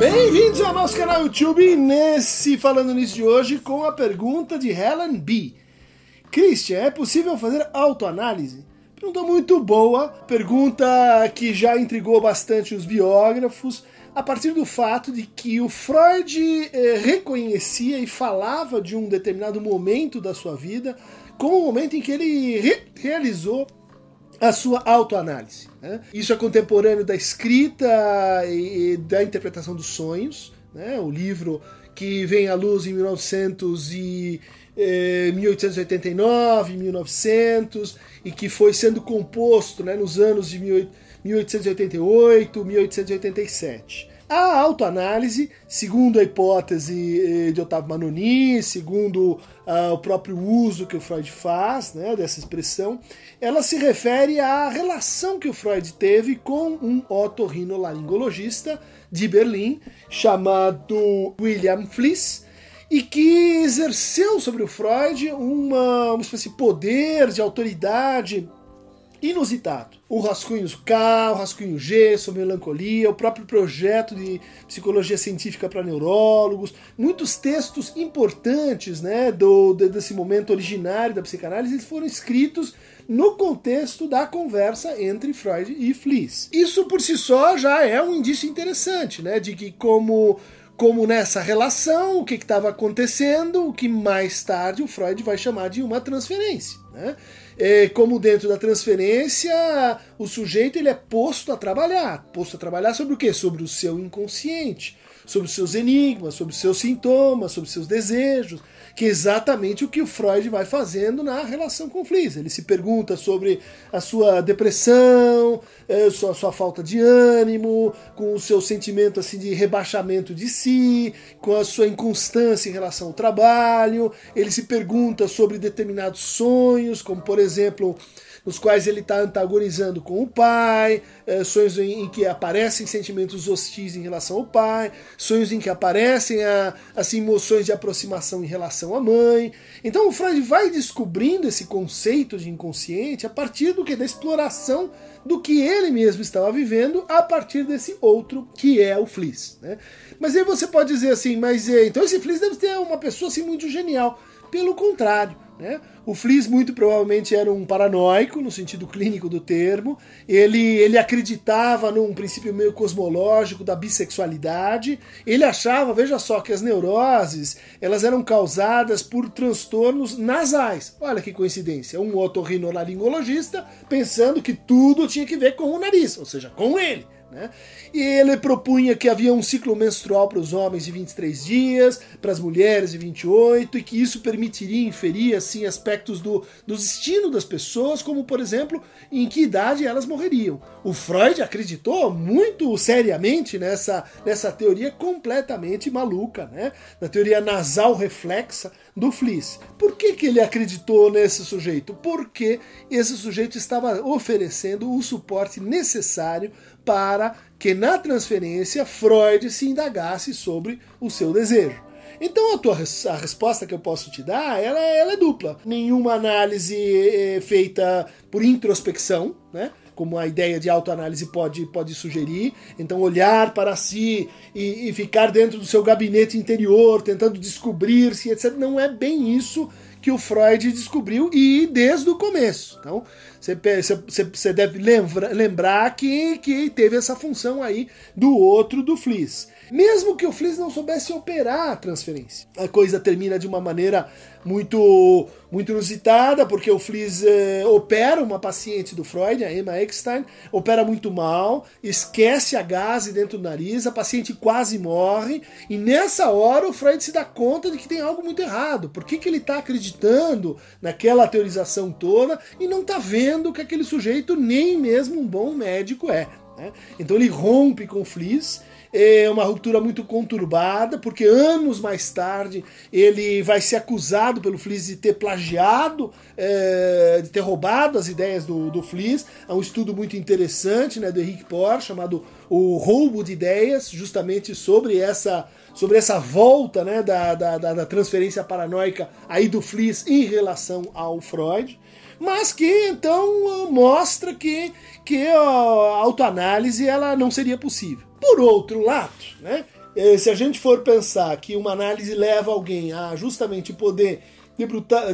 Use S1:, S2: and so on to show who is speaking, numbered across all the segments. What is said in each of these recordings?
S1: Bem-vindos ao nosso canal YouTube nesse Falando Nisso de hoje com a pergunta de Helen B. Christian, é possível fazer autoanálise? Pergunta muito boa, pergunta que já intrigou bastante os biógrafos, a partir do fato de que o Freud eh, reconhecia e falava de um determinado momento da sua vida como o momento em que ele re realizou a sua autoanálise. Né? Isso é contemporâneo da escrita e da interpretação dos sonhos, né? o livro que vem à luz em 1900 e, eh, 1889, 1900 e que foi sendo composto né, nos anos de 1888, 1887. A autoanálise, segundo a hipótese eh, de Otávio Manoni, segundo uh, o próprio uso que o Freud faz né, dessa expressão, ela se refere à relação que o Freud teve com um otorrinolaringologista de Berlim chamado William Fliess, e que exerceu sobre o Freud uma, uma espécie de poder, de autoridade inusitado. O rascunho K, o rascunho G sobre melancolia, o próprio projeto de psicologia científica para neurólogos, muitos textos importantes né, do, desse momento originário da psicanálise foram escritos no contexto da conversa entre Freud e Fliess. Isso por si só já é um indício interessante, né, de que como como nessa relação, o que estava acontecendo, o que mais tarde o Freud vai chamar de uma transferência. Né? É, como dentro da transferência, o sujeito ele é posto a trabalhar. Posto a trabalhar sobre o quê? Sobre o seu inconsciente, sobre os seus enigmas, sobre os seus sintomas, sobre os seus desejos que é exatamente o que o Freud vai fazendo na relação com o Fliss. Ele se pergunta sobre a sua depressão, a sua, sua falta de ânimo, com o seu sentimento assim de rebaixamento de si, com a sua inconstância em relação ao trabalho. Ele se pergunta sobre determinados sonhos, como por exemplo nos quais ele está antagonizando com o pai, é, sonhos em, em, que aparecem sentimentos hostis em relação ao pai, sonhos em que aparecem a, assim, emoções de aproximação em relação à mãe. Então o Freud vai descobrindo esse conceito de inconsciente a partir do que da exploração do que ele mesmo estava vivendo a partir desse outro que é o Fliss. Né? Mas aí você pode dizer assim, mas é, então esse Fliss deve ter uma pessoa assim muito genial. Pelo contrário, né? O Fliss muito provavelmente era um paranoico, no sentido clínico do termo. Ele, ele acreditava num princípio meio cosmológico da bissexualidade. Ele achava, veja só, que as neuroses elas eram causadas por transtornos nasais. Olha que coincidência. Um otorrinolaringologista pensando que tudo tinha que ver com o nariz, ou seja, com ele. Né? E ele propunha que havia um ciclo menstrual para os homens de 23 dias, para as mulheres de 28, e que isso permitiria inferir assim aspectos do, do destino das pessoas, como por exemplo, em que idade elas morreriam. O Freud acreditou muito seriamente nessa, nessa teoria completamente maluca, né? na teoria nasal reflexa do Fliss. Por que, que ele acreditou nesse sujeito? Porque esse sujeito estava oferecendo o suporte necessário para que na transferência Freud se indagasse sobre o seu desejo. Então a, tua, a resposta que eu posso te dar, ela, ela é dupla. Nenhuma análise é feita por introspecção, né? Como a ideia de autoanálise pode, pode sugerir. Então, olhar para si e, e, ficar dentro do seu gabinete interior, tentando descobrir-se, etc. Não é bem isso que o Freud descobriu e desde o começo. Então, você deve lembra, lembrar que, que teve essa função aí do outro do Fliss. Mesmo que o Fliss não soubesse operar a transferência, a coisa termina de uma maneira muito muito inusitada, porque o Fliss eh, opera uma paciente do Freud, a Emma Eckstein, opera muito mal, esquece a gase dentro do nariz, a paciente quase morre, e nessa hora o Freud se dá conta de que tem algo muito errado. Por que, que ele está acreditando naquela teorização toda e não está vendo que aquele sujeito nem mesmo um bom médico é? Né? Então ele rompe com o Fliss é uma ruptura muito conturbada, porque anos mais tarde ele vai ser acusado pelo Fliss de ter plagiado, é, de ter roubado as ideias do, do Fliss. Há um estudo muito interessante né, do Henrique Por, chamado O Roubo de Ideias, justamente sobre essa sobre essa volta né, da, da, da transferência paranoica aí do Fliss em relação ao Freud mas que então mostra que, que a autoanálise ela não seria possível. Por outro lado, né, eh, se a gente for pensar que uma análise leva alguém a justamente poder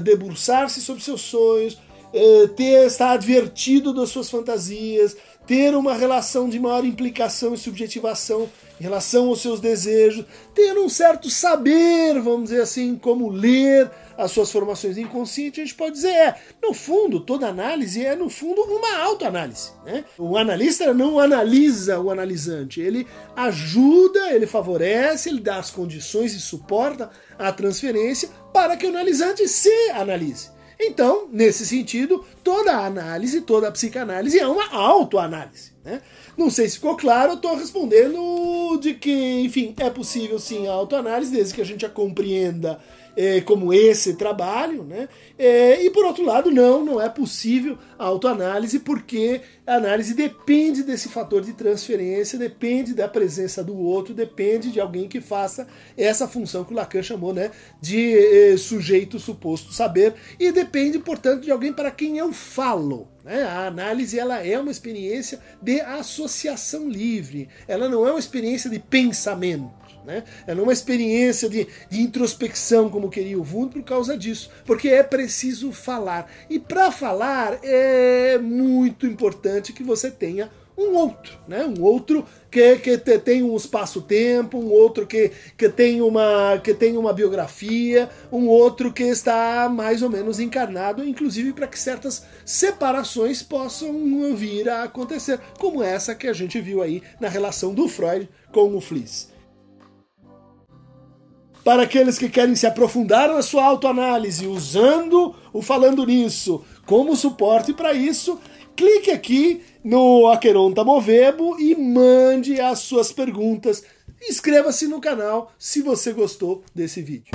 S1: debruçar-se sobre seus sonhos, eh, ter, estar advertido das suas fantasias, ter uma relação de maior implicação e subjetivação em relação aos seus desejos, ter um certo saber, vamos dizer assim, como ler as suas formações inconscientes, a gente pode dizer, é, no fundo, toda análise é, no fundo, uma autoanálise. Né? O analista não analisa o analisante, ele ajuda, ele favorece, ele dá as condições e suporta a transferência para que o analisante se analise. Então, nesse sentido, toda análise, toda psicanálise é uma autoanálise. Né? Não sei se ficou claro, eu estou respondendo de que, enfim, é possível sim a autoanálise, desde que a gente a compreenda é, como esse trabalho, né? É, e por outro lado, não, não é possível a autoanálise, porque a análise depende desse fator de transferência, depende da presença do outro, depende de alguém que faça essa função que o Lacan chamou né, de eh, sujeito suposto saber, e depende, portanto, de alguém para quem eu falo. Né? A análise ela é uma experiência de associação livre, ela não é uma experiência de pensamento. Né? É uma experiência de, de introspecção, como queria o Wundt, por causa disso. Porque é preciso falar. E para falar é muito importante que você tenha um outro, né? Um outro que, que tem um espaço-tempo, um outro que, que, tem uma, que tem uma biografia, um outro que está mais ou menos encarnado, inclusive para que certas separações possam vir a acontecer, como essa que a gente viu aí na relação do Freud com o Fliss. Para aqueles que querem se aprofundar na sua autoanálise usando o Falando Nisso como suporte para isso, clique aqui no Aqueronta Movebo e mande as suas perguntas. Inscreva-se no canal se você gostou desse vídeo.